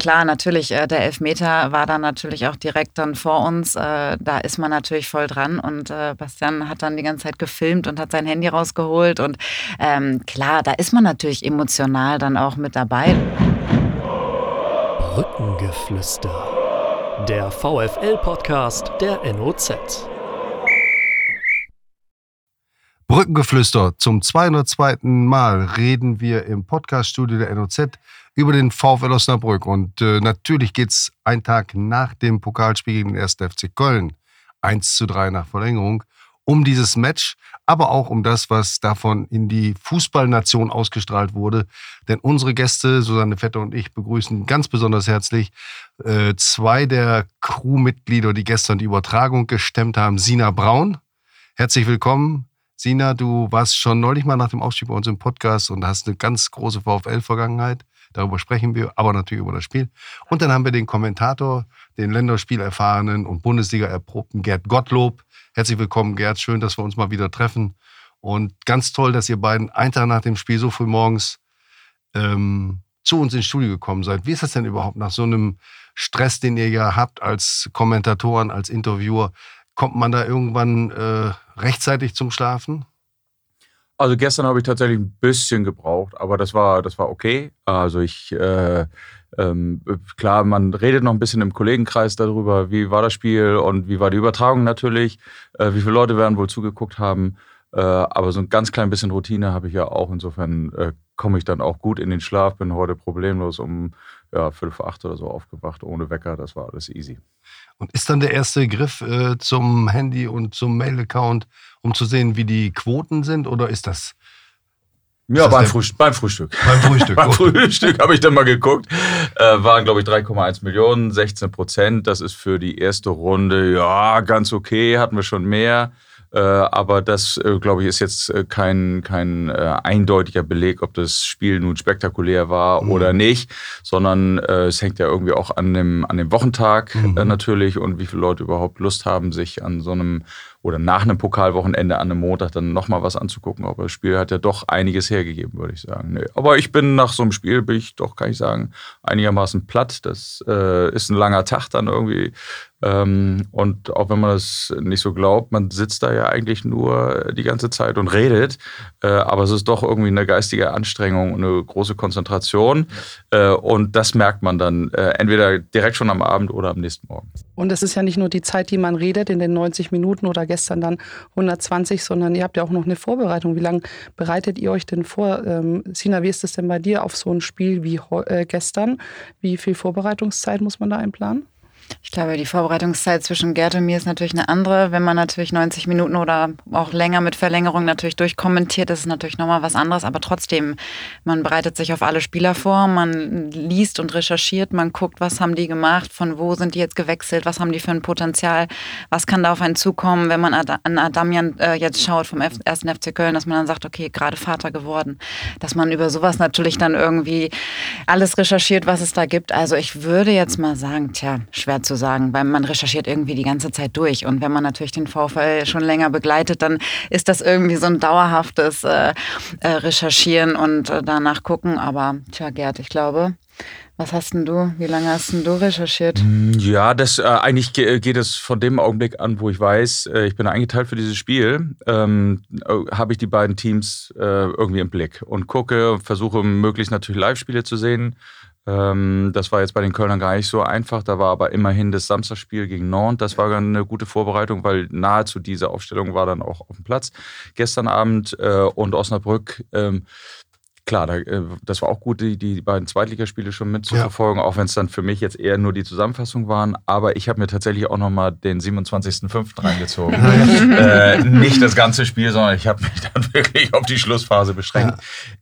klar, natürlich, äh, der Elfmeter war dann natürlich auch direkt dann vor uns. Äh, da ist man natürlich voll dran und äh, Bastian hat dann die ganze Zeit gefilmt und hat sein Handy rausgeholt. Und ähm, klar, da ist man natürlich emotional dann auch mit dabei. Brückengeflüster. Der VFL-Podcast der NOZ. Brückengeflüster. Zum 202. Mal reden wir im Podcaststudio der NOZ über den VfL Osnabrück. Und äh, natürlich geht es einen Tag nach dem Pokalspiel gegen den 1. FC Köln, 1 zu 3 nach Verlängerung, um dieses Match, aber auch um das, was davon in die Fußballnation ausgestrahlt wurde. Denn unsere Gäste, Susanne Vetter und ich, begrüßen ganz besonders herzlich äh, zwei der Crewmitglieder, die gestern die Übertragung gestemmt haben. Sina Braun, herzlich willkommen. Sina, du warst schon neulich mal nach dem Aufstieg bei uns im Podcast und hast eine ganz große VfL-Vergangenheit. Darüber sprechen wir, aber natürlich über das Spiel. Und dann haben wir den Kommentator, den Länderspielerfahrenen und Bundesliga-erprobten Gerd Gottlob. Herzlich willkommen, Gerd. Schön, dass wir uns mal wieder treffen. Und ganz toll, dass ihr beiden einen Tag nach dem Spiel so früh morgens ähm, zu uns ins Studio gekommen seid. Wie ist das denn überhaupt nach so einem Stress, den ihr ja habt als Kommentatoren, als Interviewer? Kommt man da irgendwann äh, rechtzeitig zum Schlafen? Also gestern habe ich tatsächlich ein bisschen gebraucht, aber das war, das war okay. Also ich, äh, ähm, klar, man redet noch ein bisschen im Kollegenkreis darüber, wie war das Spiel und wie war die Übertragung natürlich, äh, wie viele Leute werden wohl zugeguckt haben. Äh, aber so ein ganz klein bisschen Routine habe ich ja auch. Insofern äh, komme ich dann auch gut in den Schlaf, bin heute problemlos um ja, Viertel vor acht oder so aufgewacht, ohne Wecker. Das war alles easy. Und ist dann der erste Griff äh, zum Handy und zum Mail-Account, um zu sehen, wie die Quoten sind? Oder ist das. Ja, beim, Frühstück, beim Frühstück. Beim Frühstück. beim Frühstück habe ich dann mal geguckt. Äh, waren, glaube ich, 3,1 Millionen, 16 Prozent. Das ist für die erste Runde, ja, ganz okay. Hatten wir schon mehr. Äh, aber das, äh, glaube ich, ist jetzt äh, kein, kein eindeutiger Beleg, ob das Spiel nun spektakulär war mhm. oder nicht, sondern es hängt ja irgendwie auch an dem, an dem Wochentag mhm. natürlich und wie viele Leute überhaupt Lust haben, sich an so einem oder nach einem Pokalwochenende an einem Montag dann nochmal was anzugucken. Aber das Spiel hat ja doch einiges hergegeben, würde ich sagen. Nee. Aber ich bin nach so einem Spiel, bin ich doch, kann ich sagen, einigermaßen platt. Das äh, ist ein langer Tag dann irgendwie. Ähm, und auch wenn man das nicht so glaubt, man sitzt da ja eigentlich nur die ganze Zeit und redet. Äh, aber es ist doch irgendwie eine geistige Anstrengung, eine große Konzentration. Äh, und das merkt man dann äh, entweder direkt schon am Abend oder am nächsten Morgen. Und es ist ja nicht nur die Zeit, die man redet in den 90 Minuten oder gestern dann 120, sondern ihr habt ja auch noch eine Vorbereitung. Wie lange bereitet ihr euch denn vor? Ähm, Sina, wie ist es denn bei dir auf so ein Spiel wie äh, gestern? Wie viel Vorbereitungszeit muss man da einplanen? Ich glaube, die Vorbereitungszeit zwischen Gerd und mir ist natürlich eine andere. Wenn man natürlich 90 Minuten oder auch länger mit Verlängerung natürlich durchkommentiert, ist es natürlich nochmal was anderes. Aber trotzdem, man bereitet sich auf alle Spieler vor, man liest und recherchiert, man guckt, was haben die gemacht, von wo sind die jetzt gewechselt, was haben die für ein Potenzial, was kann da auf einen zukommen, wenn man an Adamian äh, jetzt schaut vom ersten FC Köln, dass man dann sagt, okay, gerade Vater geworden. Dass man über sowas natürlich dann irgendwie alles recherchiert, was es da gibt. Also ich würde jetzt mal sagen, tja, schwer zu sagen, weil man recherchiert irgendwie die ganze Zeit durch. Und wenn man natürlich den VfL schon länger begleitet, dann ist das irgendwie so ein dauerhaftes äh, äh, Recherchieren und äh, danach gucken. Aber tja, Gerd, ich glaube, was hast denn du? Wie lange hast denn du recherchiert? Mm, ja, das äh, eigentlich geht es von dem Augenblick an, wo ich weiß, äh, ich bin eingeteilt für dieses Spiel, ähm, äh, habe ich die beiden Teams äh, irgendwie im Blick und gucke, versuche möglichst natürlich Live-Spiele zu sehen, ähm, das war jetzt bei den Kölnern gar nicht so einfach. Da war aber immerhin das Samstagsspiel gegen Nantes. Das war eine gute Vorbereitung, weil nahezu diese Aufstellung war dann auch auf dem Platz. Gestern Abend äh, und Osnabrück. Ähm, klar, äh, das war auch gut, die, die beiden Zweitligaspiele schon mitzuverfolgen, ja. auch wenn es dann für mich jetzt eher nur die Zusammenfassung waren. Aber ich habe mir tatsächlich auch nochmal den 27.05. reingezogen. äh, nicht das ganze Spiel, sondern ich habe mich dann wirklich auf die Schlussphase beschränkt.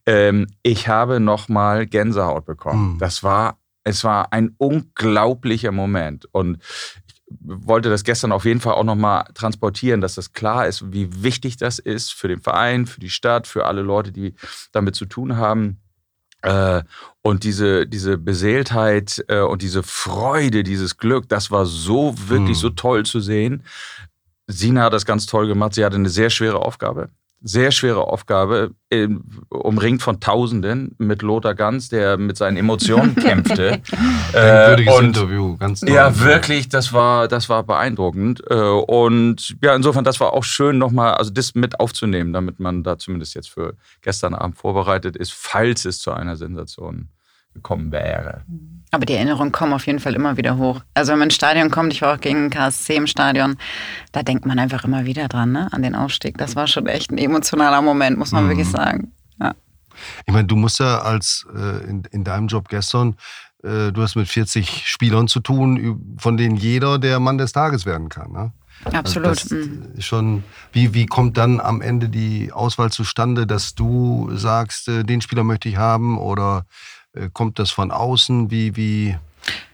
Ja. Ähm, ich habe nochmal Gänsehaut bekommen. Mhm. Das war, es war ein unglaublicher Moment. Und wollte das gestern auf jeden Fall auch nochmal transportieren, dass das klar ist, wie wichtig das ist für den Verein, für die Stadt, für alle Leute, die damit zu tun haben. Äh, und diese, diese Beseeltheit äh, und diese Freude, dieses Glück, das war so wirklich mhm. so toll zu sehen. Sina hat das ganz toll gemacht. Sie hatte eine sehr schwere Aufgabe. Sehr schwere Aufgabe, umringt von Tausenden mit Lothar Ganz, der mit seinen Emotionen kämpfte. Ein äh, Interview, ganz toll. Ja, wirklich, das war, das war beeindruckend. Äh, und ja, insofern, das war auch schön nochmal, also das mit aufzunehmen, damit man da zumindest jetzt für gestern Abend vorbereitet ist, falls es zu einer Sensation gekommen wäre. Aber die Erinnerungen kommen auf jeden Fall immer wieder hoch. Also wenn man ins Stadion kommt, ich war auch gegen KSC im Stadion, da denkt man einfach immer wieder dran, ne? an den Aufstieg. Das war schon echt ein emotionaler Moment, muss man mhm. wirklich sagen. Ja. Ich meine, du musst ja als äh, in, in deinem Job gestern, äh, du hast mit 40 Spielern zu tun, von denen jeder der Mann des Tages werden kann. Ne? Absolut. Also mhm. schon, wie, wie kommt dann am Ende die Auswahl zustande, dass du sagst, äh, den Spieler möchte ich haben oder äh, kommt das von außen? Wie, wie,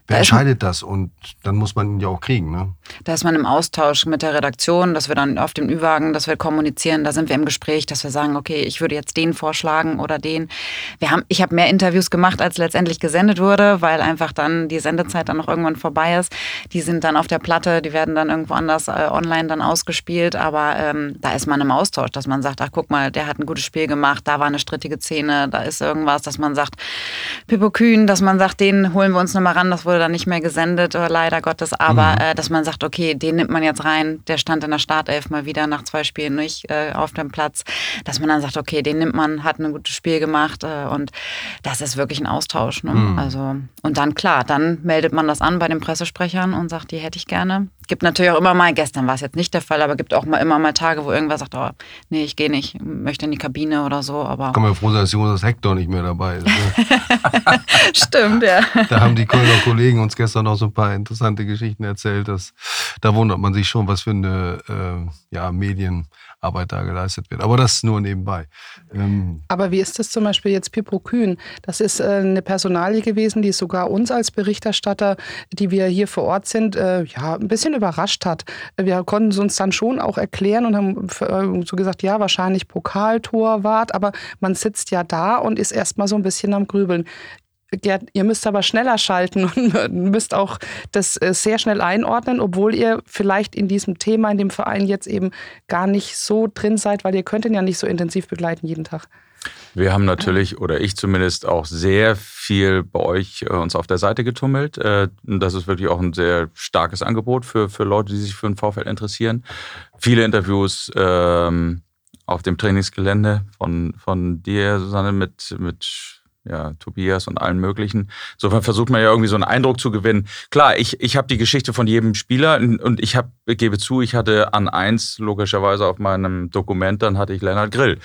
Wer entscheidet das? Und dann muss man ihn ja auch kriegen, ne? Da ist man im Austausch mit der Redaktion, dass wir dann auf dem Ü-Wagen, dass wir kommunizieren, da sind wir im Gespräch, dass wir sagen, okay, ich würde jetzt den vorschlagen oder den. Wir haben, ich habe mehr Interviews gemacht, als letztendlich gesendet wurde, weil einfach dann die Sendezeit dann noch irgendwann vorbei ist. Die sind dann auf der Platte, die werden dann irgendwo anders äh, online dann ausgespielt, aber ähm, da ist man im Austausch, dass man sagt, ach guck mal, der hat ein gutes Spiel gemacht, da war eine strittige Szene, da ist irgendwas, dass man sagt, Pippo Kühn, dass man sagt, den holen wir uns nochmal ran, das wurde wurde dann nicht mehr gesendet, äh, leider Gottes. Aber mhm. äh, dass man sagt, okay, den nimmt man jetzt rein, der stand in der Startelf mal wieder nach zwei Spielen nicht äh, auf dem Platz. Dass man dann sagt, okay, den nimmt man, hat ein gutes Spiel gemacht äh, und das ist wirklich ein Austausch. Ne? Mhm. Also, und dann klar, dann meldet man das an bei den Pressesprechern und sagt, die hätte ich gerne. Gibt natürlich auch immer mal, gestern war es jetzt nicht der Fall, aber gibt auch mal immer mal Tage, wo irgendwer sagt, oh, nee, ich gehe nicht, möchte in die Kabine oder so. Aber kann man froh sein, dass Jonas Hector nicht mehr dabei ist. Ne? Stimmt, ja. Da haben die Kölner Kollegen uns gestern auch so ein paar interessante Geschichten erzählt. Dass, da wundert man sich schon, was für eine äh, ja, Medien Arbeit da geleistet wird. Aber das nur nebenbei. Ähm Aber wie ist das zum Beispiel jetzt Pippo Kühn? Das ist äh, eine Personalie gewesen, die sogar uns als Berichterstatter, die wir hier vor Ort sind, äh, ja, ein bisschen überrascht hat. Wir konnten es uns dann schon auch erklären und haben äh, so gesagt, ja, wahrscheinlich Pokaltorwart, aber man sitzt ja da und ist erstmal so ein bisschen am Grübeln. Gerd, ihr müsst aber schneller schalten und müsst auch das äh, sehr schnell einordnen, obwohl ihr vielleicht in diesem Thema, in dem Verein jetzt eben gar nicht so drin seid, weil ihr könnt ihn ja nicht so intensiv begleiten jeden Tag. Wir haben natürlich, oder ich zumindest, auch sehr viel bei euch äh, uns auf der Seite getummelt. Äh, das ist wirklich auch ein sehr starkes Angebot für, für Leute, die sich für den VfL interessieren. Viele Interviews ähm, auf dem Trainingsgelände von, von dir, Susanne, mit, mit ja, Tobias und allen möglichen. Insofern versucht man ja irgendwie so einen Eindruck zu gewinnen. Klar, ich, ich habe die Geschichte von jedem Spieler und ich hab, gebe zu, ich hatte an eins logischerweise auf meinem Dokument, dann hatte ich Lennart Grill.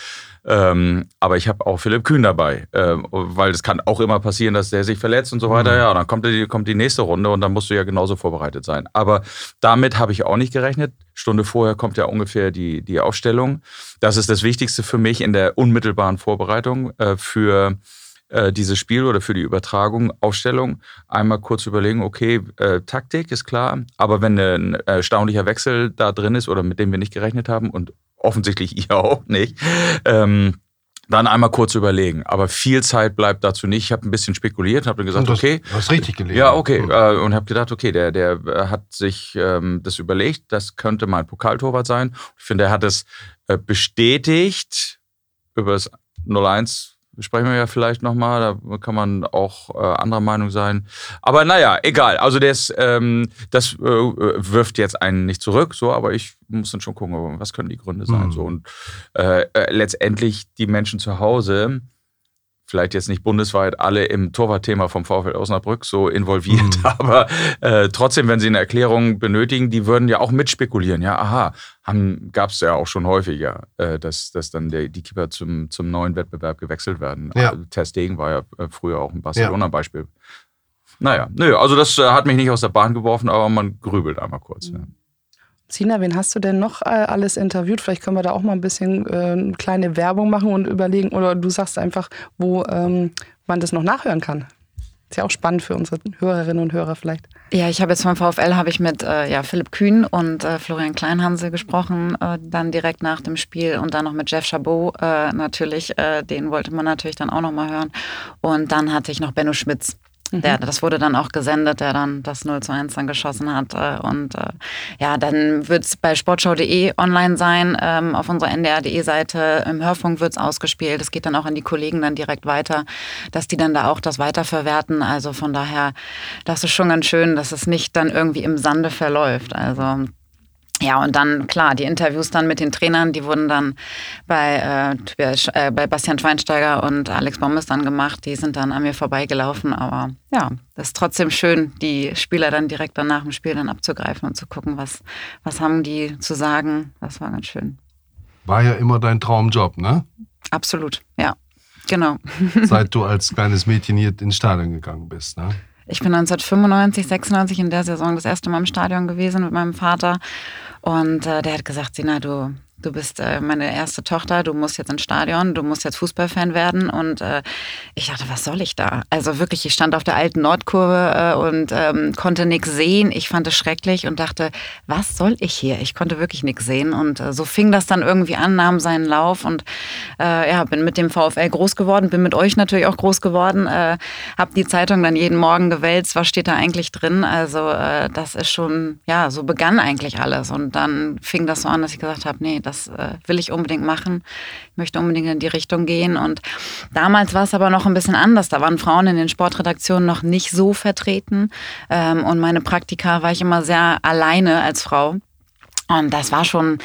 Ähm, aber ich habe auch Philipp Kühn dabei, ähm, weil es kann auch immer passieren, dass der sich verletzt und so weiter. Mhm. Ja, dann kommt die, kommt die nächste Runde und dann musst du ja genauso vorbereitet sein. Aber damit habe ich auch nicht gerechnet. Stunde vorher kommt ja ungefähr die, die Aufstellung. Das ist das Wichtigste für mich in der unmittelbaren Vorbereitung äh, für äh, dieses Spiel oder für die Übertragung, Aufstellung, einmal kurz überlegen, okay, äh, Taktik ist klar, aber wenn ein erstaunlicher Wechsel da drin ist oder mit dem wir nicht gerechnet haben und offensichtlich ihr auch nicht, ähm, dann einmal kurz überlegen. Aber viel Zeit bleibt dazu nicht. Ich habe ein bisschen spekuliert, habe gesagt, das, okay. Du hast richtig gelesen. Ja, okay. Äh, und habe gedacht, okay, der, der hat sich ähm, das überlegt, das könnte mein Pokaltorwart sein. Ich finde, er hat es äh, bestätigt über das 0-1 sprechen wir ja vielleicht nochmal, da kann man auch äh, anderer Meinung sein. Aber naja, egal. Also das, ähm, das äh, wirft jetzt einen nicht zurück, so, aber ich muss dann schon gucken, was können die Gründe sein. Mhm. So. Und äh, äh letztendlich die Menschen zu Hause, vielleicht jetzt nicht bundesweit alle im Torwartthema vom VfL Osnabrück so involviert, mhm. aber äh, trotzdem, wenn sie eine Erklärung benötigen, die würden ja auch mitspekulieren. Ja, aha, gab es ja auch schon häufiger, äh, dass, dass dann der, die Keeper zum, zum neuen Wettbewerb gewechselt werden. Ja. Also, Ter Stegen war ja äh, früher auch ein Barcelona-Beispiel. Naja, nö, also das äh, hat mich nicht aus der Bahn geworfen, aber man grübelt einmal kurz. Mhm. Ja. Sina, wen hast du denn noch äh, alles interviewt? Vielleicht können wir da auch mal ein bisschen äh, kleine Werbung machen und überlegen, oder du sagst einfach, wo ähm, man das noch nachhören kann. Ist ja auch spannend für unsere Hörerinnen und Hörer vielleicht. Ja, ich habe jetzt vom VfL habe ich mit äh, ja, Philipp Kühn und äh, Florian Kleinhanse gesprochen, äh, dann direkt nach dem Spiel und dann noch mit Jeff Chabot äh, natürlich, äh, den wollte man natürlich dann auch noch mal hören und dann hatte ich noch Benno Schmitz. Der, das wurde dann auch gesendet, der dann das 0 zu 1 dann geschossen hat. Äh, und äh, ja, dann wird es bei sportschau.de online sein, ähm, auf unserer ndr.de-Seite. Im Hörfunk wird es ausgespielt. Es geht dann auch an die Kollegen dann direkt weiter, dass die dann da auch das weiterverwerten. Also von daher, das ist schon ganz schön, dass es nicht dann irgendwie im Sande verläuft. Also ja, und dann, klar, die Interviews dann mit den Trainern, die wurden dann bei, äh, äh, bei Bastian Schweinsteiger und Alex Bommes dann gemacht. Die sind dann an mir vorbeigelaufen. Aber ja, das ist trotzdem schön, die Spieler dann direkt dann nach dem Spiel dann abzugreifen und zu gucken, was, was haben die zu sagen. Das war ganz schön. War ja immer dein Traumjob, ne? Absolut, ja. Genau. Seit du als kleines Mädchen hier ins Stadion gegangen bist, ne? Ich bin 1995, 96 in der Saison das erste Mal im Stadion gewesen mit meinem Vater. Und äh, der hat gesagt, Sina, du du bist äh, meine erste Tochter, du musst jetzt ins Stadion, du musst jetzt Fußballfan werden. Und äh, ich dachte, was soll ich da? Also wirklich, ich stand auf der alten Nordkurve äh, und ähm, konnte nichts sehen. Ich fand es schrecklich und dachte, was soll ich hier? Ich konnte wirklich nichts sehen. Und äh, so fing das dann irgendwie an, nahm seinen Lauf und äh, ja, bin mit dem VfL groß geworden, bin mit euch natürlich auch groß geworden, äh, habe die Zeitung dann jeden Morgen gewälzt, was steht da eigentlich drin? Also äh, das ist schon, ja, so begann eigentlich alles. Und dann fing das so an, dass ich gesagt habe, nee, das äh, will ich unbedingt machen. Ich möchte unbedingt in die Richtung gehen. Und damals war es aber noch ein bisschen anders. Da waren Frauen in den Sportredaktionen noch nicht so vertreten. Ähm, und meine Praktika war ich immer sehr alleine als Frau. Und das war schon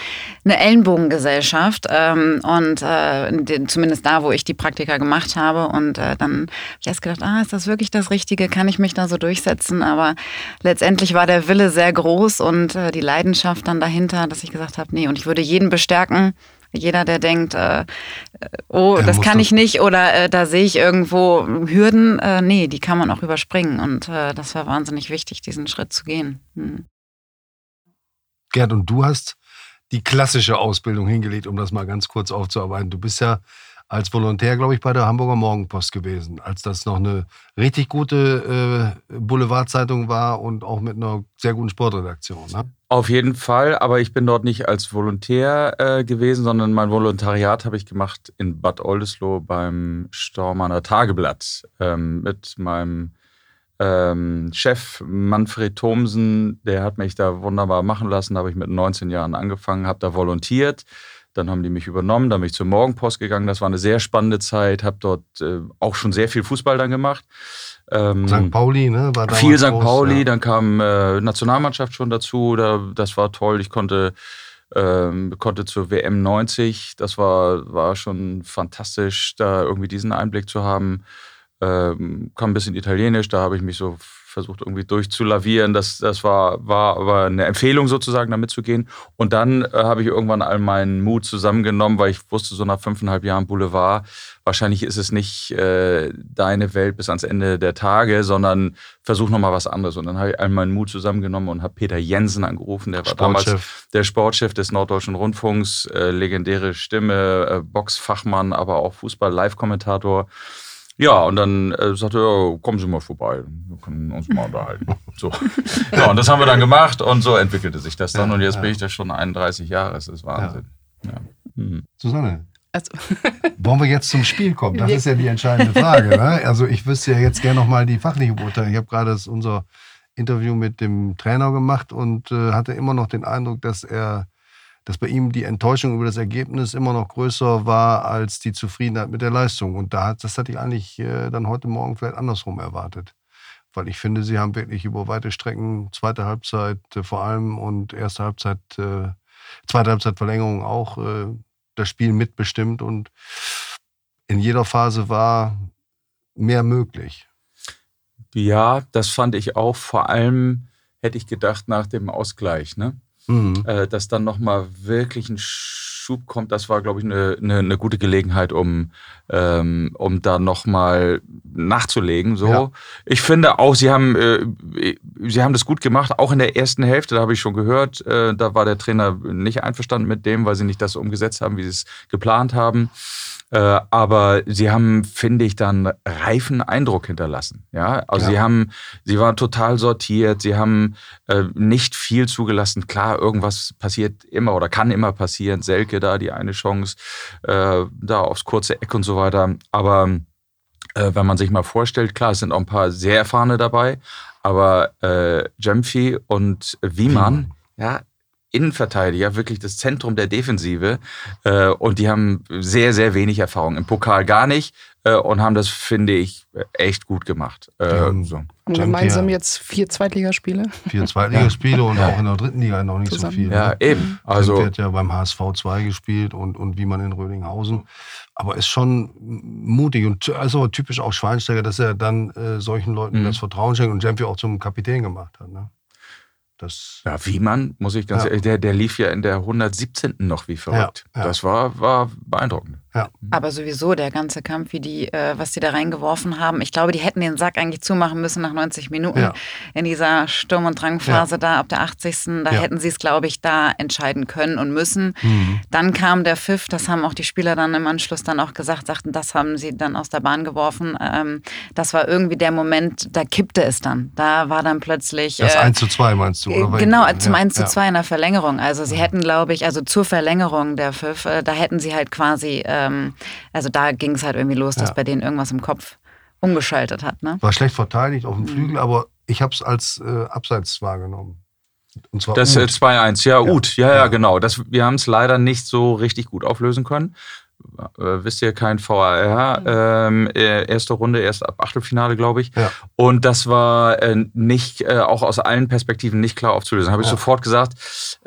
eine Ellenbogengesellschaft. Ähm, und äh, zumindest da, wo ich die Praktika gemacht habe. Und äh, dann habe ich erst gedacht, ah, ist das wirklich das Richtige? Kann ich mich da so durchsetzen? Aber letztendlich war der Wille sehr groß und äh, die Leidenschaft dann dahinter, dass ich gesagt habe, nee, und ich würde jeden bestärken, jeder, der denkt, äh, oh, das kann ich nicht oder äh, da sehe ich irgendwo Hürden, äh, nee, die kann man auch überspringen. Und äh, das war wahnsinnig wichtig, diesen Schritt zu gehen. Hm. Gerd, und du hast die klassische Ausbildung hingelegt, um das mal ganz kurz aufzuarbeiten. Du bist ja als Volontär, glaube ich, bei der Hamburger Morgenpost gewesen, als das noch eine richtig gute äh, Boulevardzeitung war und auch mit einer sehr guten Sportredaktion. Ne? Auf jeden Fall, aber ich bin dort nicht als Volontär äh, gewesen, sondern mein Volontariat habe ich gemacht in Bad Oldesloe beim Stormanner Tageblatt ähm, mit meinem ähm, Chef Manfred Thomsen, der hat mich da wunderbar machen lassen. Da habe ich mit 19 Jahren angefangen, habe da volontiert. Dann haben die mich übernommen, dann bin ich zur Morgenpost gegangen. Das war eine sehr spannende Zeit, habe dort äh, auch schon sehr viel Fußball dann gemacht. Ähm, St. Pauli, ne? War viel St. Pauli, ja. dann kam äh, Nationalmannschaft schon dazu. Da, das war toll. Ich konnte, ähm, konnte zur WM 90. Das war, war schon fantastisch, da irgendwie diesen Einblick zu haben ähm, kann ein bisschen Italienisch, da habe ich mich so versucht irgendwie durchzulavieren. Das, das war, war aber eine Empfehlung sozusagen, da mitzugehen. Und dann äh, habe ich irgendwann all meinen Mut zusammengenommen, weil ich wusste, so nach fünfeinhalb Jahren Boulevard, wahrscheinlich ist es nicht äh, deine Welt bis ans Ende der Tage, sondern versuch nochmal was anderes. Und dann habe ich all meinen Mut zusammengenommen und habe Peter Jensen angerufen, der war damals der Sportchef des Norddeutschen Rundfunks, äh, legendäre Stimme, äh, Boxfachmann, aber auch Fußball-Live-Kommentator. Ja, und dann äh, sagte er, kommen Sie mal vorbei, wir können uns mal unterhalten. So. Ja, und das haben wir dann gemacht und so entwickelte sich das dann. Ja, und jetzt ja. bin ich da schon 31 Jahre, das ist Wahnsinn. Ja. Mhm. Susanne, also. wollen wir jetzt zum Spiel kommen? Das ist ja die entscheidende Frage. Ne? Also ich wüsste ja jetzt gerne nochmal die fachliche Beurteilung. Ich habe gerade unser Interview mit dem Trainer gemacht und äh, hatte immer noch den Eindruck, dass er dass bei ihm die Enttäuschung über das Ergebnis immer noch größer war als die Zufriedenheit mit der Leistung. Und da, das hatte ich eigentlich äh, dann heute Morgen vielleicht andersrum erwartet. Weil ich finde, sie haben wirklich über weite Strecken, zweite Halbzeit äh, vor allem und erste Halbzeit, äh, zweite Halbzeit Verlängerung auch äh, das Spiel mitbestimmt. Und in jeder Phase war mehr möglich. Ja, das fand ich auch. Vor allem hätte ich gedacht nach dem Ausgleich. Ne? Mhm. äh, dass dann nochmal wirklich ein Schub kommt, das war, glaube ich, eine, eine, eine, gute Gelegenheit, um, ähm, um da nochmal nachzulegen. So. Ja. Ich finde auch, sie haben, äh, sie haben das gut gemacht, auch in der ersten Hälfte, da habe ich schon gehört, äh, da war der Trainer nicht einverstanden mit dem, weil sie nicht das umgesetzt haben, wie sie es geplant haben. Äh, aber sie haben, finde ich, dann reifen Eindruck hinterlassen. Ja, also ja. sie haben, sie waren total sortiert, sie haben äh, nicht viel zugelassen. Klar, irgendwas passiert immer oder kann immer passieren. Selke da die eine Chance, äh, da aufs kurze Eck und so weiter. Aber äh, wenn man sich mal vorstellt, klar, es sind auch ein paar sehr erfahrene dabei, aber äh, Jemfi und Wiemann, ja, Innenverteidiger, wirklich das Zentrum der Defensive. Äh, und die haben sehr, sehr wenig Erfahrung. Im Pokal gar nicht äh, und haben das, finde ich, echt gut gemacht. Äh, so. Und gemeinsam jetzt vier Zweitligaspiele. Vier Zweitligaspiele und auch in der dritten Liga noch nicht Zusammen. so viel. Ja, ne? eben. Also Also, hat ja beim HSV 2 gespielt und, und wie man in Rödinghausen. Aber ist schon mutig und also typisch auch Schweinsteiger, dass er dann äh, solchen Leuten Mhm. das Vertrauen schenkt und Jemfi auch zum Kapitän gemacht hat. Ne? Das, ja, Wiemann, muss ich ganz Ja. ehrlich, der, der lief ja in der 117. noch wie verrückt. Ja, ja. Das war, war beeindruckend. Aber sowieso der ganze Kampf, wie die, äh, was die da reingeworfen haben. Ich glaube, die hätten den Sack eigentlich zumachen müssen nach 90 Minuten Ja. in dieser Sturm- und Drangphase da ab der 80. Da Ja. hätten sie es, glaube ich, da entscheiden können und müssen. Mhm. Dann kam der Pfiff, das haben auch die Spieler dann im Anschluss dann auch gesagt, sagten, das haben sie dann aus der Bahn geworfen. Ähm, das war irgendwie der Moment, da kippte es dann. Da war dann plötzlich. das äh, 1 zu 2 meinst du? äh, Oder? Genau, Ja, zum 1 zu ja. 2 in der Verlängerung. Also sie hätten, glaube ich, also zur Verlängerung der Pfiff, äh, da hätten sie halt quasi, ähm, also da ging es halt irgendwie los, dass Ja. bei denen irgendwas im Kopf umgeschaltet hat. Ne? War schlecht verteidigt Mhm. auf dem Flügel, aber ich habe es als äh, Abseits wahrgenommen. Und zwar Das äh, Uth. 2-1, ja, Ja. Ja, ja, Ja. genau. Das, wir haben es leider nicht so richtig gut auflösen können. Äh, wisst ihr, kein VAR. Ähm, äh, erste Runde, erst ab Achtelfinale, glaube ich. Ja. Und das war äh, nicht, äh, auch aus allen Perspektiven nicht klar aufzulösen. Habe ich Ja. sofort gesagt,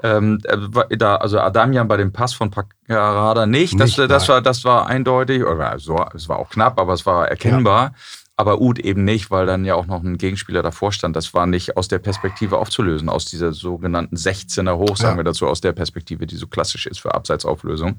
ähm, äh, da, also Adamian bei dem Pass von Paccarada nicht. Das, Nicht, das, nein. war, das war eindeutig, oder so, es war auch knapp, aber es war erkennbar. Aber Uth eben nicht, weil dann ja auch noch ein Gegenspieler davor stand. Das war nicht aus der Perspektive aufzulösen, aus dieser sogenannten 16er Hoch, sagen Ja. wir dazu, aus der Perspektive, die so klassisch ist für Abseitsauflösung.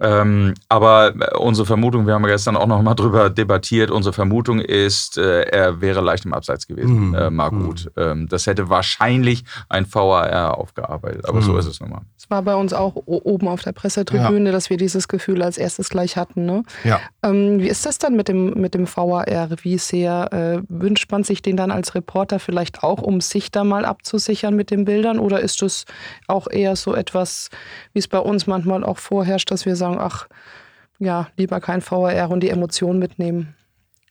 Ähm, aber äh, unsere Vermutung, wir haben ja gestern auch noch mal drüber debattiert, unsere Vermutung ist, äh, er wäre leicht im Abseits gewesen, Mhm. äh, Marc Mhm. Uth. Ähm, das hätte wahrscheinlich ein VAR aufgearbeitet, aber so Mhm. ist es nun mal. Es war bei uns auch oben auf der Pressetribüne, dass wir dieses Gefühl als erstes gleich hatten. Ne? Ja. Ähm, wie ist das dann mit dem, mit dem VAR? Wie sehr äh, wünscht man sich den dann als Reporter vielleicht auch, um sich da mal abzusichern mit den Bildern? Oder ist das auch eher so etwas, wie es bei uns manchmal auch vorherrscht, dass wir sagen, ach, ja, lieber kein VAR und die Emotionen mitnehmen?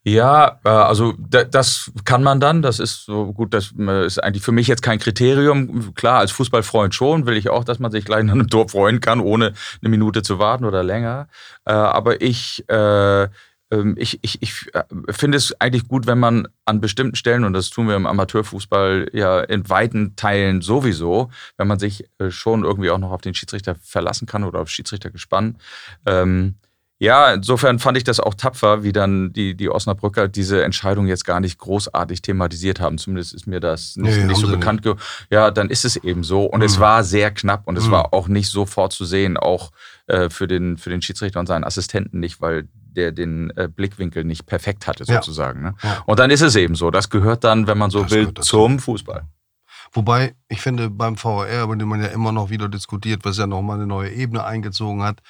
Ja, äh, also da, das kann man dann. Das ist so gut, das äh, ist eigentlich für mich jetzt kein Kriterium. Klar, als Fußballfreund schon will ich auch, dass man sich gleich nach einem Tor freuen kann, ohne eine Minute zu warten oder länger. Äh, aber ich, ich, ich, ich äh, finde es eigentlich gut, wenn man an bestimmten Stellen, und das tun wir im Amateurfußball ja in weiten Teilen sowieso, wenn man sich äh, schon irgendwie auch noch auf den Schiedsrichter verlassen kann oder auf Schiedsrichtergespann. Ähm, ja, insofern fand ich das auch tapfer, wie dann die, die Osnabrücker diese Entscheidung jetzt gar nicht großartig thematisiert haben. Zumindest ist mir das nicht, Nee, nicht so bekannt. Ge ja, dann ist es eben so. Und es Mhm. war sehr knapp und es Mhm. war auch nicht sofort zu sehen, auch äh, für, den, für den Schiedsrichter und seinen Assistenten nicht, weil der den äh, Blickwinkel nicht perfekt hatte, Ja. sozusagen. Ne? Ja. Und dann ist es eben so. Das gehört dann, wenn man so Das will, zum Fußball. Wobei, ich finde, beim VR, über den man ja immer noch wieder diskutiert, was ja nochmal eine neue Ebene eingezogen hat,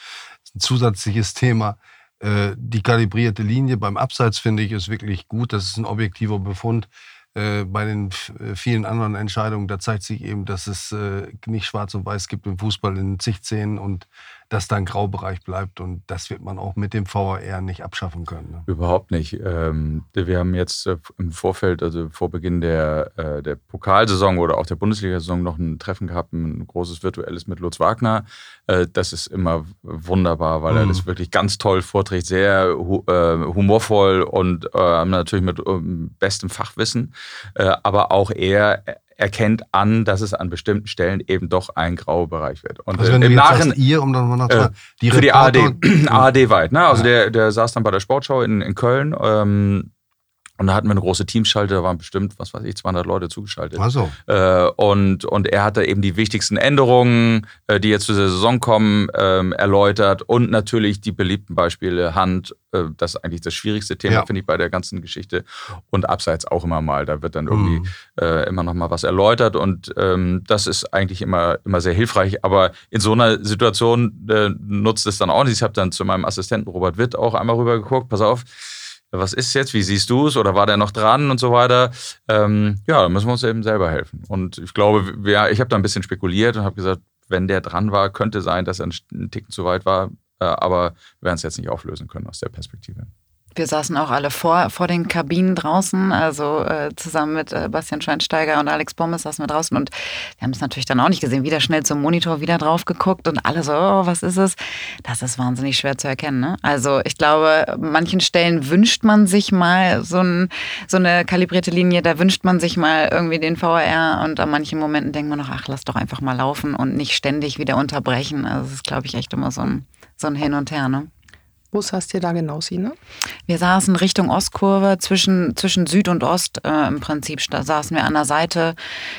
ein zusätzliches Thema. Äh, Die kalibrierte Linie beim Abseits finde ich ist wirklich gut. Das ist ein objektiver Befund. Äh, Bei den äh, vielen anderen Entscheidungen, da zeigt sich eben, dass es äh, nicht schwarz und weiß gibt im Fußball in zig Szenen und dass da ein Graubereich bleibt. Und das wird man auch mit dem VR nicht abschaffen können. Ne? Überhaupt nicht. Ähm, wir haben jetzt äh, im Vorfeld, also vor Beginn der, äh, der Pokalsaison oder auch der Bundesliga-Saison noch ein Treffen gehabt, ein großes virtuelles mit Lutz Wagner. Äh, das ist immer wunderbar, weil er Mhm. das wirklich ganz toll vorträgt, sehr hu humorvoll und natürlich mit ähm, bestem Fachwissen. Aber auch er erkennt an, dass es an bestimmten Stellen eben doch ein grauer Bereich wird. Und Also äh, wenn du im Nachhinein ihr, um dann mal nachzufragen, die für die ARD, ARD weit. Ne? Also Ja. der, der saß dann bei der Sportschau in, in Köln ähm, und da hatten wir eine große Teamschalte, da waren bestimmt, was weiß ich, 200 Leute zugeschaltet. Ach so. Äh, und, und er hat da eben die wichtigsten Änderungen, äh, die jetzt zu der Saison kommen, ähm, erläutert und natürlich die beliebten Beispiele Hand, äh, das ist eigentlich das schwierigste Thema, Ja. finde ich, bei der ganzen Geschichte und Abseits auch immer mal. Da wird dann irgendwie Mhm. äh, immer noch mal was erläutert und ähm, das ist eigentlich immer, immer sehr hilfreich. Aber in so einer Situation äh, nutzt es dann auch nicht. Ich habe dann zu meinem Assistenten Robert Witt auch einmal rüber geguckt, pass auf, was ist jetzt, wie siehst du es oder war der noch dran und so weiter. Ähm, ja, da müssen wir uns eben selber helfen. Und ich glaube, wir, ich habe da ein bisschen spekuliert und habe gesagt, wenn der dran war, könnte sein, dass er einen Ticken zu weit war, äh, aber wir werden es jetzt nicht auflösen können aus der Perspektive. Wir saßen auch alle vor, vor den Kabinen draußen, also äh, zusammen mit äh, Bastian Schweinsteiger und Alex Bommes saßen wir draußen und wir haben es natürlich dann auch nicht gesehen. Wieder schnell zum Monitor, wieder drauf geguckt und alle so, oh, was ist es? Das ist wahnsinnig schwer zu erkennen. Ne? Also ich glaube, manchen Stellen wünscht man sich mal so, ein, so eine kalibrierte Linie, da wünscht man sich mal irgendwie den VR und an manchen Momenten denkt man noch, ach, lass doch einfach mal laufen und nicht ständig wieder unterbrechen. Also das ist, glaube ich, echt immer so ein, so ein Hin und Her. Ne? Wo saßt ihr da genau, Sina? Wir saßen Richtung Ostkurve, zwischen, zwischen Süd und Ost äh, im Prinzip. Da saßen wir an der Seite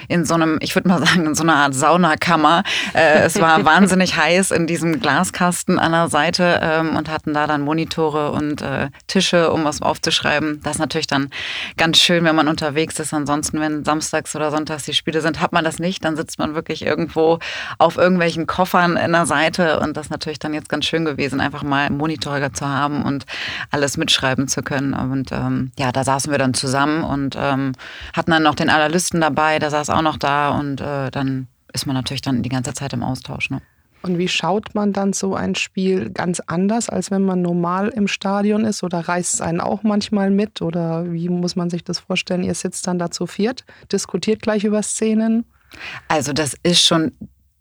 in so einem, ich würde mal sagen, in so einer Art Saunakammer. Äh, es war wahnsinnig heiß in diesem Glaskasten an der Seite ähm, und hatten da dann Monitore und äh, Tische, um was aufzuschreiben. Das ist natürlich dann ganz schön, wenn man unterwegs ist. Ansonsten, wenn samstags oder sonntags die Spiele sind, hat man das nicht. Dann sitzt man wirklich irgendwo auf irgendwelchen Koffern in der Seite und das ist natürlich dann jetzt ganz schön gewesen, einfach mal Monitore Nachfolger zu haben und alles mitschreiben zu können. Und ähm, ja, da saßen wir dann zusammen und ähm, hatten dann noch den Analysten dabei, der saß auch noch da und äh, dann ist man natürlich dann die ganze Zeit im Austausch. Ne? Und wie schaut man dann so ein Spiel ganz anders, als wenn man normal im Stadion ist? Oder reißt es einen auch manchmal mit? Oder wie muss man sich das vorstellen? Ihr sitzt dann da zu viert, diskutiert gleich über Szenen? Also das ist schon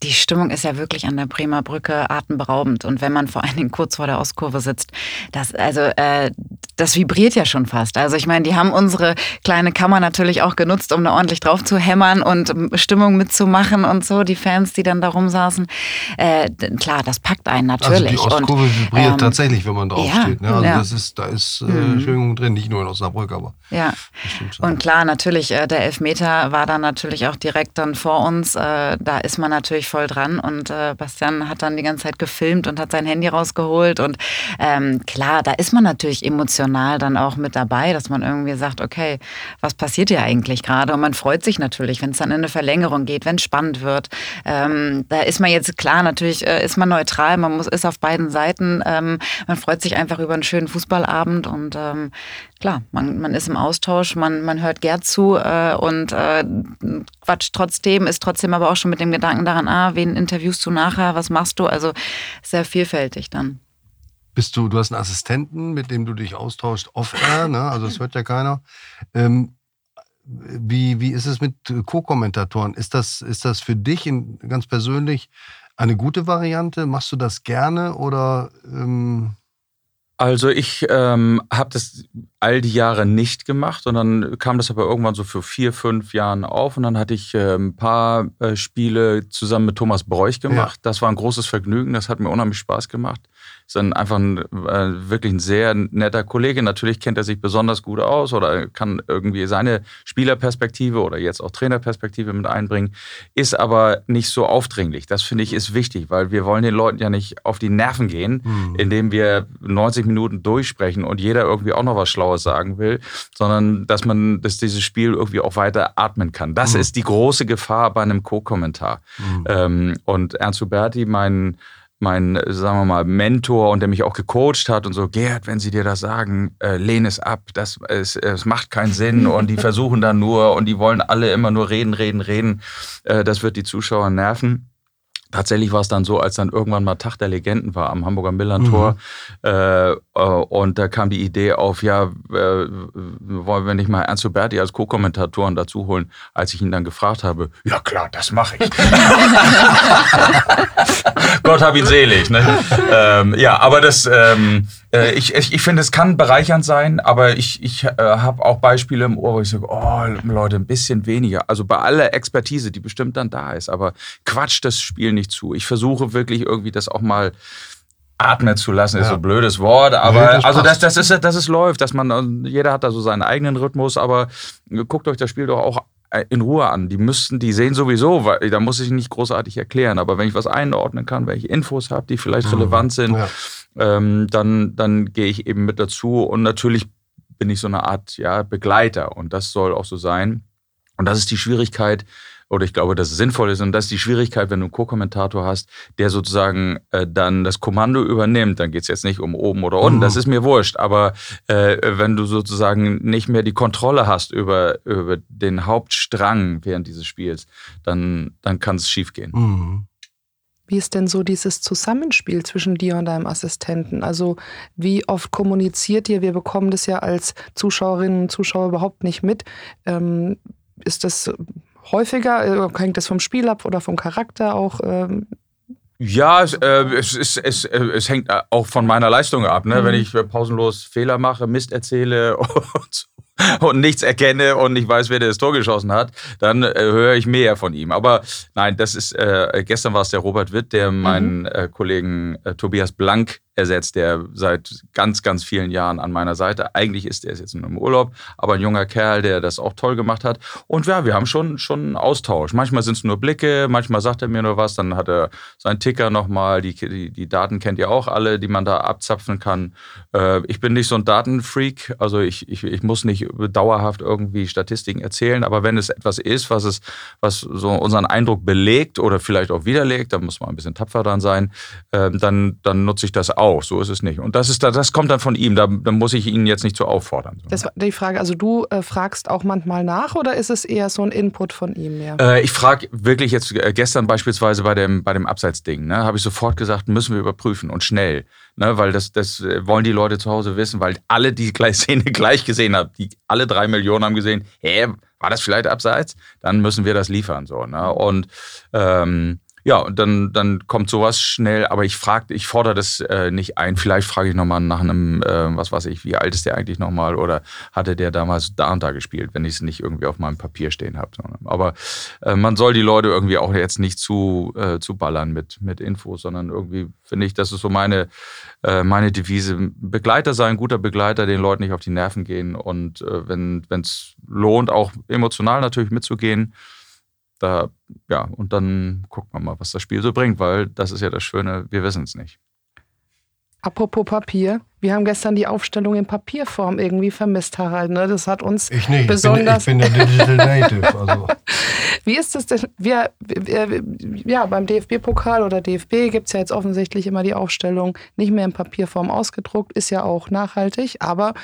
die Stimmung ist ja wirklich an der Bremer Brücke atemberaubend. Und wenn man vor allen Dingen kurz vor der Ostkurve sitzt, das, also, äh, das vibriert ja schon fast. Also ich meine, die haben unsere kleine Kammer natürlich auch genutzt, um da ordentlich drauf zu hämmern und Stimmung mitzumachen und so. Die Fans, die dann da rumsaßen. Äh, klar, das packt einen natürlich. Also die Ostkurve und, vibriert ähm, tatsächlich, wenn man draufsteht. ja, steht. Ne? Also ja. das ist, da ist äh, mhm. Schwingung drin, nicht nur in Osnabrück, aber. Ja. Und klar, natürlich, äh, der Elfmeter war dann natürlich auch direkt dann vor uns. Äh, da ist man natürlich voll dran. Und äh, Bastian hat dann die ganze Zeit gefilmt und hat sein Handy rausgeholt. Und ähm, klar, da ist man natürlich emotional dann auch mit dabei, dass man irgendwie sagt, okay, was passiert hier eigentlich gerade? Und man freut sich natürlich, wenn es dann in eine Verlängerung geht, wenn es spannend wird. Ähm, da ist man jetzt klar, natürlich äh, ist man neutral, man muss, ist auf beiden Seiten. Ähm, man freut sich einfach über einen schönen Fußballabend und ähm, klar, man, man ist im Austausch, man, man hört gern zu äh, und äh, quatscht trotzdem, ist trotzdem aber auch schon mit dem Gedanken daran, ah, wen interviewst du nachher, was machst du? Also sehr vielfältig dann. Bist du, du hast einen Assistenten, mit dem du dich austauscht, off-air, ne? also das hört ja keiner. Ähm, wie, wie ist es mit Co-Kommentatoren? Ist das, ist das für dich in, ganz persönlich eine gute Variante? Machst du das gerne oder ähm also ich ähm, habe das all die Jahre nicht gemacht und dann kam das aber irgendwann so für vier, fünf Jahren auf und dann hatte ich äh, ein paar äh, Spiele zusammen mit Thomas Bräuch gemacht. Ja. Das war ein großes Vergnügen, das hat mir unheimlich Spaß gemacht ist einfach ein, äh, wirklich ein sehr netter Kollege. Natürlich kennt er sich besonders gut aus oder kann irgendwie seine Spielerperspektive oder jetzt auch Trainerperspektive mit einbringen, ist aber nicht so aufdringlich. Das finde ich ist wichtig, weil wir wollen den Leuten ja nicht auf die Nerven gehen, mhm. indem wir 90 Minuten durchsprechen und jeder irgendwie auch noch was Schlaues sagen will, sondern dass man, dass dieses Spiel irgendwie auch weiter atmen kann. Das mhm. ist die große Gefahr bei einem Co-Kommentar. Mhm. Ähm, und Ernst Huberti, mein mein, sagen wir mal, Mentor und der mich auch gecoacht hat und so, Gerd, wenn sie dir das sagen, äh, lehn es ab, das es, es macht keinen Sinn und die versuchen dann nur und die wollen alle immer nur reden, reden, reden. Äh, das wird die Zuschauer nerven. Tatsächlich war es dann so, als dann irgendwann mal Tag der Legenden war am Hamburger Millantor mhm. äh, äh, und da kam die Idee auf, ja, äh, wollen wir nicht mal Ernst Huberti als Co-Kommentatoren dazu holen, als ich ihn dann gefragt habe, ja klar, das mache ich. Gott hab ihn selig. Ne? ähm, ja, aber das, ähm, äh, ich, ich, ich finde, es kann bereichernd sein, aber ich, ich äh, habe auch Beispiele im Ohr, wo ich sage, oh Leute, ein bisschen weniger. Also bei aller Expertise, die bestimmt dann da ist, aber quatscht das Spiel nicht zu. Ich versuche wirklich irgendwie das auch mal atmen zu lassen, ist so ein blödes Wort, aber nee, das also das, das ist dass es läuft, dass man jeder hat da so seinen eigenen Rhythmus, aber guckt euch das Spiel doch auch äh, in Ruhe an. Die müssten, die sehen sowieso, weil da muss ich nicht großartig erklären, aber wenn ich was einordnen kann, welche Infos habe, die vielleicht mhm. relevant sind, ja ähm, dann, dann gehe ich eben mit dazu. Und natürlich bin ich so eine Art ja, Begleiter und das soll auch so sein. Und das ist die Schwierigkeit, oder ich glaube, dass es sinnvoll ist. Und das ist die Schwierigkeit, wenn du einen Co-Kommentator hast, der sozusagen äh, dann das Kommando übernimmt. Dann geht es jetzt nicht um oben oder unten, mhm. das ist mir wurscht. Aber äh, wenn du sozusagen nicht mehr die Kontrolle hast über, über den Hauptstrang während dieses Spiels, dann, dann kann es schief gehen. Mhm. Wie ist denn so dieses Zusammenspiel zwischen dir und deinem Assistenten? Also wie oft kommuniziert ihr? Wir bekommen das ja als Zuschauerinnen und Zuschauer überhaupt nicht mit. Ähm, ist das häufiger? Äh, hängt das vom Spiel ab oder vom Charakter auch? Ähm? Ja, es, äh, es, es, es, äh, es, hängt auch von meiner Leistung ab. Ne? Mhm. Wenn ich pausenlos Fehler mache, Mist erzähle und und nichts erkenne und nicht weiß, wer das Tor geschossen hat, dann äh, höre ich mehr von ihm. Aber nein, das ist, äh, gestern war es der Robert Witt, der mhm. meinen äh, Kollegen äh, Tobias Blank ersetzt, der seit ganz, ganz vielen Jahren an meiner Seite. Eigentlich ist er jetzt nur im Urlaub, aber ein junger Kerl, der das auch toll gemacht hat. Und ja, wir haben schon, schon einen Austausch. Manchmal sind es nur Blicke, manchmal sagt er mir nur was, dann hat er seinen Ticker nochmal. Die, die, die Daten kennt ihr auch alle, die man da abzapfen kann. Äh, ich bin nicht so ein Datenfreak, also ich, ich, ich muss nicht dauerhaft irgendwie Statistiken erzählen, aber wenn es etwas ist, was es, was so unseren Eindruck belegt oder vielleicht auch widerlegt, dann muss man ein bisschen tapfer dran sein, äh, dann, dann nutze ich das auch auch, so ist es nicht. Und das, ist, das kommt dann von ihm, da, da muss ich ihn jetzt nicht so auffordern. Das war die Frage, also du äh, fragst auch manchmal nach oder ist es eher so ein Input von ihm mehr? Äh, ich frage wirklich jetzt, äh, gestern beispielsweise bei dem, bei dem Abseitsding, ne, habe ich sofort gesagt, müssen wir überprüfen und schnell. Ne, weil das, das äh, wollen die Leute zu Hause wissen, weil alle die Szene gleich gesehen haben. Die, alle drei Millionen haben gesehen, hä, war das vielleicht abseits? Dann müssen wir das liefern. So, ne? Und ähm, ja, und dann, dann kommt sowas schnell, aber ich frage, ich fordere das äh, nicht ein. Vielleicht frage ich nochmal nach einem, äh, was weiß ich, wie alt ist der eigentlich nochmal oder hatte der damals da und da gespielt, wenn ich es nicht irgendwie auf meinem Papier stehen habe. Aber äh, man soll die Leute irgendwie auch jetzt nicht zu, äh, zu ballern mit, mit Infos, sondern irgendwie finde ich, das ist so meine, äh, meine Devise. Begleiter sein, guter Begleiter, den Leuten nicht auf die Nerven gehen und äh, wenn es lohnt, auch emotional natürlich mitzugehen da, ja, und dann gucken wir mal, was das Spiel so bringt, weil das ist ja das Schöne, wir wissen es nicht. Apropos Papier, wir haben gestern die Aufstellung in Papierform irgendwie vermisst, Harald. Ne? Das hat uns ich nicht. besonders. Ich bin, ich bin der Digital Native. Also. Wie ist das denn? Wir, wir, ja, beim DFB-Pokal oder DFB gibt es ja jetzt offensichtlich immer die Aufstellung nicht mehr in Papierform ausgedruckt, ist ja auch nachhaltig, aber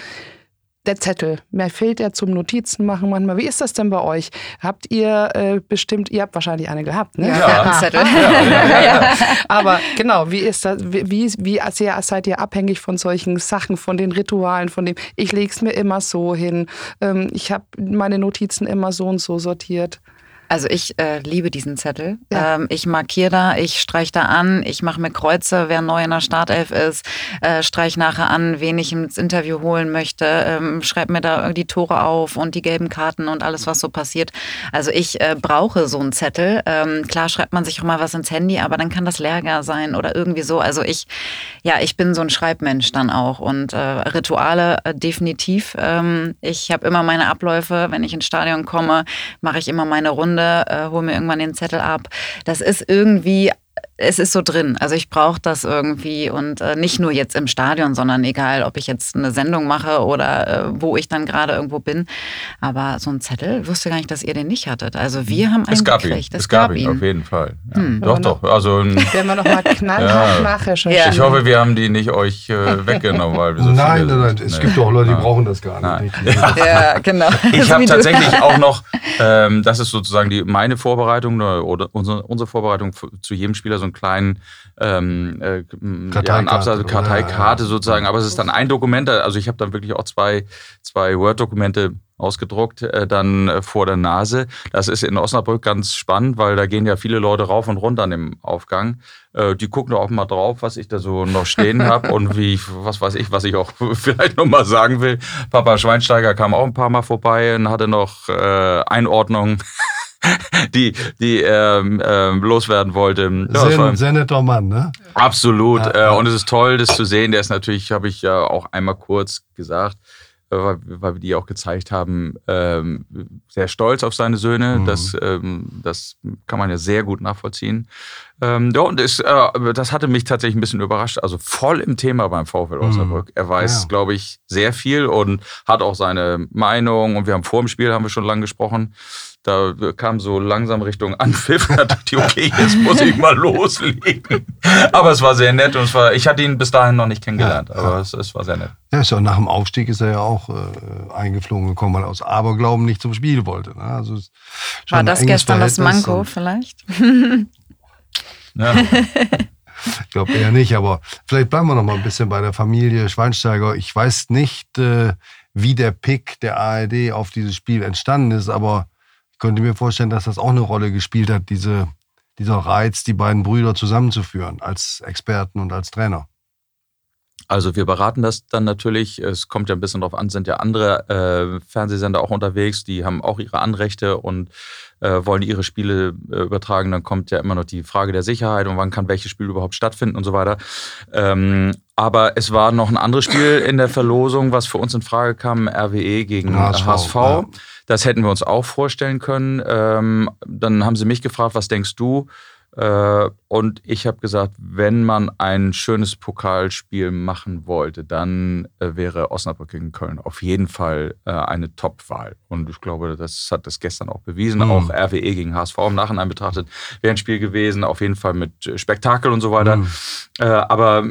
der Zettel. Mir fehlt der zum Notizen machen manchmal. Wie ist das denn bei euch? Habt ihr äh, bestimmt, ihr habt wahrscheinlich eine gehabt, ne? Ja, ja. Zettel. Ja, ja, Aber genau, wie ist das, wie, wie sehr seid ihr abhängig von solchen Sachen, von den Ritualen, von dem, ich lege es mir immer so hin, ähm, ich habe meine Notizen immer so und so sortiert? Also ich äh, liebe diesen Zettel. Ja. Ähm, ich markiere da, ich streiche da an, ich mache mir Kreuze, wer neu in der Startelf ist, äh, streiche nachher an, wen ich ins Interview holen möchte, ähm, schreibe mir da die Tore auf und die gelben Karten und alles, was so passiert. Also ich äh, brauche so einen Zettel. Ähm, klar schreibt man sich auch mal was ins Handy, aber dann kann das Lehrger sein oder irgendwie so. Also ich, ja, ich bin so ein Schreibmensch dann auch und äh, Rituale äh, definitiv. Ähm, ich habe immer meine Abläufe, wenn ich ins Stadion komme, mache ich immer meine Runde Stunde, äh, hole mir irgendwann den Zettel ab. Das ist irgendwie es ist so drin. Also ich brauche das irgendwie und äh, nicht nur jetzt im Stadion, sondern egal, ob ich jetzt eine Sendung mache oder äh, wo ich dann gerade irgendwo bin. Aber so ein Zettel, wusste gar nicht, dass ihr den nicht hattet. Also wir haben einen es gab gekriegt. Ihn. Es, es gab, ihn, auf jeden Fall. Ja. Hm. Doch, doch. Also werden wir noch mal knallhart ja. nachrecherchieren. Ich hoffe, wir haben die nicht euch äh, weggenommen, weil wir so Nein, nein, nein. Es nee. gibt auch Leute, die brauchen das gar nicht. ja, genau. Ich habe tatsächlich auch noch, ähm, das ist sozusagen die, meine Vorbereitung oder unsere, unsere Vorbereitung zu jedem Spieler so einen kleinen ähm, äh, Karteikarte, ja, Karteikarte ja, sozusagen. Aber es ist dann ein Dokument, also ich habe dann wirklich auch zwei, zwei Word-Dokumente ausgedruckt, äh, dann äh, vor der Nase. Das ist in Osnabrück ganz spannend, weil da gehen ja viele Leute rauf und runter an dem Aufgang. Äh, die gucken auch mal drauf, was ich da so noch stehen habe und wie, was weiß ich, was ich auch vielleicht noch mal sagen will. Papa Schweinsteiger kam auch ein paar Mal vorbei und hatte noch äh, Einordnungen die, die ähm, ähm, loswerden wollte. Ja, sehr netter Mann, ne? Absolut. Ja, äh, und es ist toll, das zu sehen. Der ist natürlich, habe ich ja auch einmal kurz gesagt, äh, weil, weil wir die auch gezeigt haben, ähm, sehr stolz auf seine Söhne. Mhm. Das, ähm, das kann man ja sehr gut nachvollziehen. Ähm, ja, und ist, äh, das hatte mich tatsächlich ein bisschen überrascht. Also voll im Thema beim VfL Osnabrück. Mhm. Er weiß, ja. glaube ich, sehr viel und hat auch seine Meinung. Und wir haben vor dem Spiel, haben wir schon lange gesprochen, da kam so langsam Richtung Anpfiff. Da dachte ich, okay, jetzt muss ich mal loslegen. Aber es war sehr nett und es war, ich hatte ihn bis dahin noch nicht kennengelernt, ja, aber es, es, war sehr nett. Ja, ist ja nach dem Aufstieg ist er ja auch äh, eingeflogen gekommen, weil er aus Aberglauben nicht zum Spiel wollte. Ne? Also war das gestern das Manko vielleicht? Ja. Ich glaube eher nicht, aber vielleicht bleiben wir noch mal ein bisschen bei der Familie Schweinsteiger. Ich weiß nicht, äh, wie der Pick der ARD auf dieses Spiel entstanden ist, aber ich könnte mir vorstellen, dass das auch eine Rolle gespielt hat, diese, dieser Reiz, die beiden Brüder zusammenzuführen als Experten und als Trainer. Also wir beraten das dann natürlich. Es kommt ja ein bisschen darauf an, sind ja andere äh, Fernsehsender auch unterwegs, die haben auch ihre Anrechte und äh, wollen ihre Spiele äh, übertragen. Dann kommt ja immer noch die Frage der Sicherheit und wann kann welches Spiel überhaupt stattfinden und so weiter. Ähm, aber es war noch ein anderes Spiel in der Verlosung, was für uns in Frage kam, RWE gegen HSV. HSV. Ja. Das hätten wir uns auch vorstellen können. Ähm, dann haben sie mich gefragt, was denkst du? Äh, und ich habe gesagt, wenn man ein schönes Pokalspiel machen wollte, dann äh, wäre Osnabrück gegen Köln auf jeden Fall äh, eine Top-Wahl. Und ich glaube, das hat das gestern auch bewiesen. Mhm. Auch RWE gegen HSV im Nachhinein betrachtet wäre ein Spiel gewesen, auf jeden Fall mit Spektakel und so weiter. Mhm. aber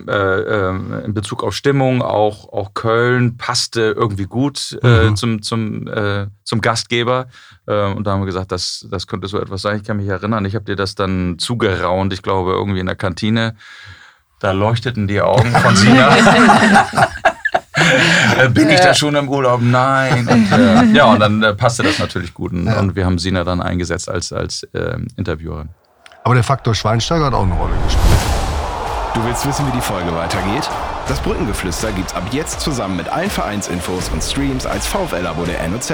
in Bezug auf Stimmung, auch, auch Köln passte irgendwie gut mhm. zum, zum, zum Gastgeber. und da haben wir gesagt, das, das könnte so etwas sein. Ich kann mich erinnern, ich habe dir das dann zugeraunt. Ich glaube, irgendwie in der Kantine. Da leuchteten die Augen von Sina. Äh, bin ich da schon im Urlaub? Nein. Und, äh, ja, und dann äh, passte das natürlich gut. Und, ja. und, wir haben Sina dann eingesetzt als, als äh, Interviewerin. Aber der Faktor Schweinsteiger hat auch eine Rolle gespielt. Du willst wissen, wie die Folge weitergeht? Das Brückengeflüster gibt's ab jetzt zusammen mit allen Vereinsinfos und Streams als VfL-Abo der NOZ.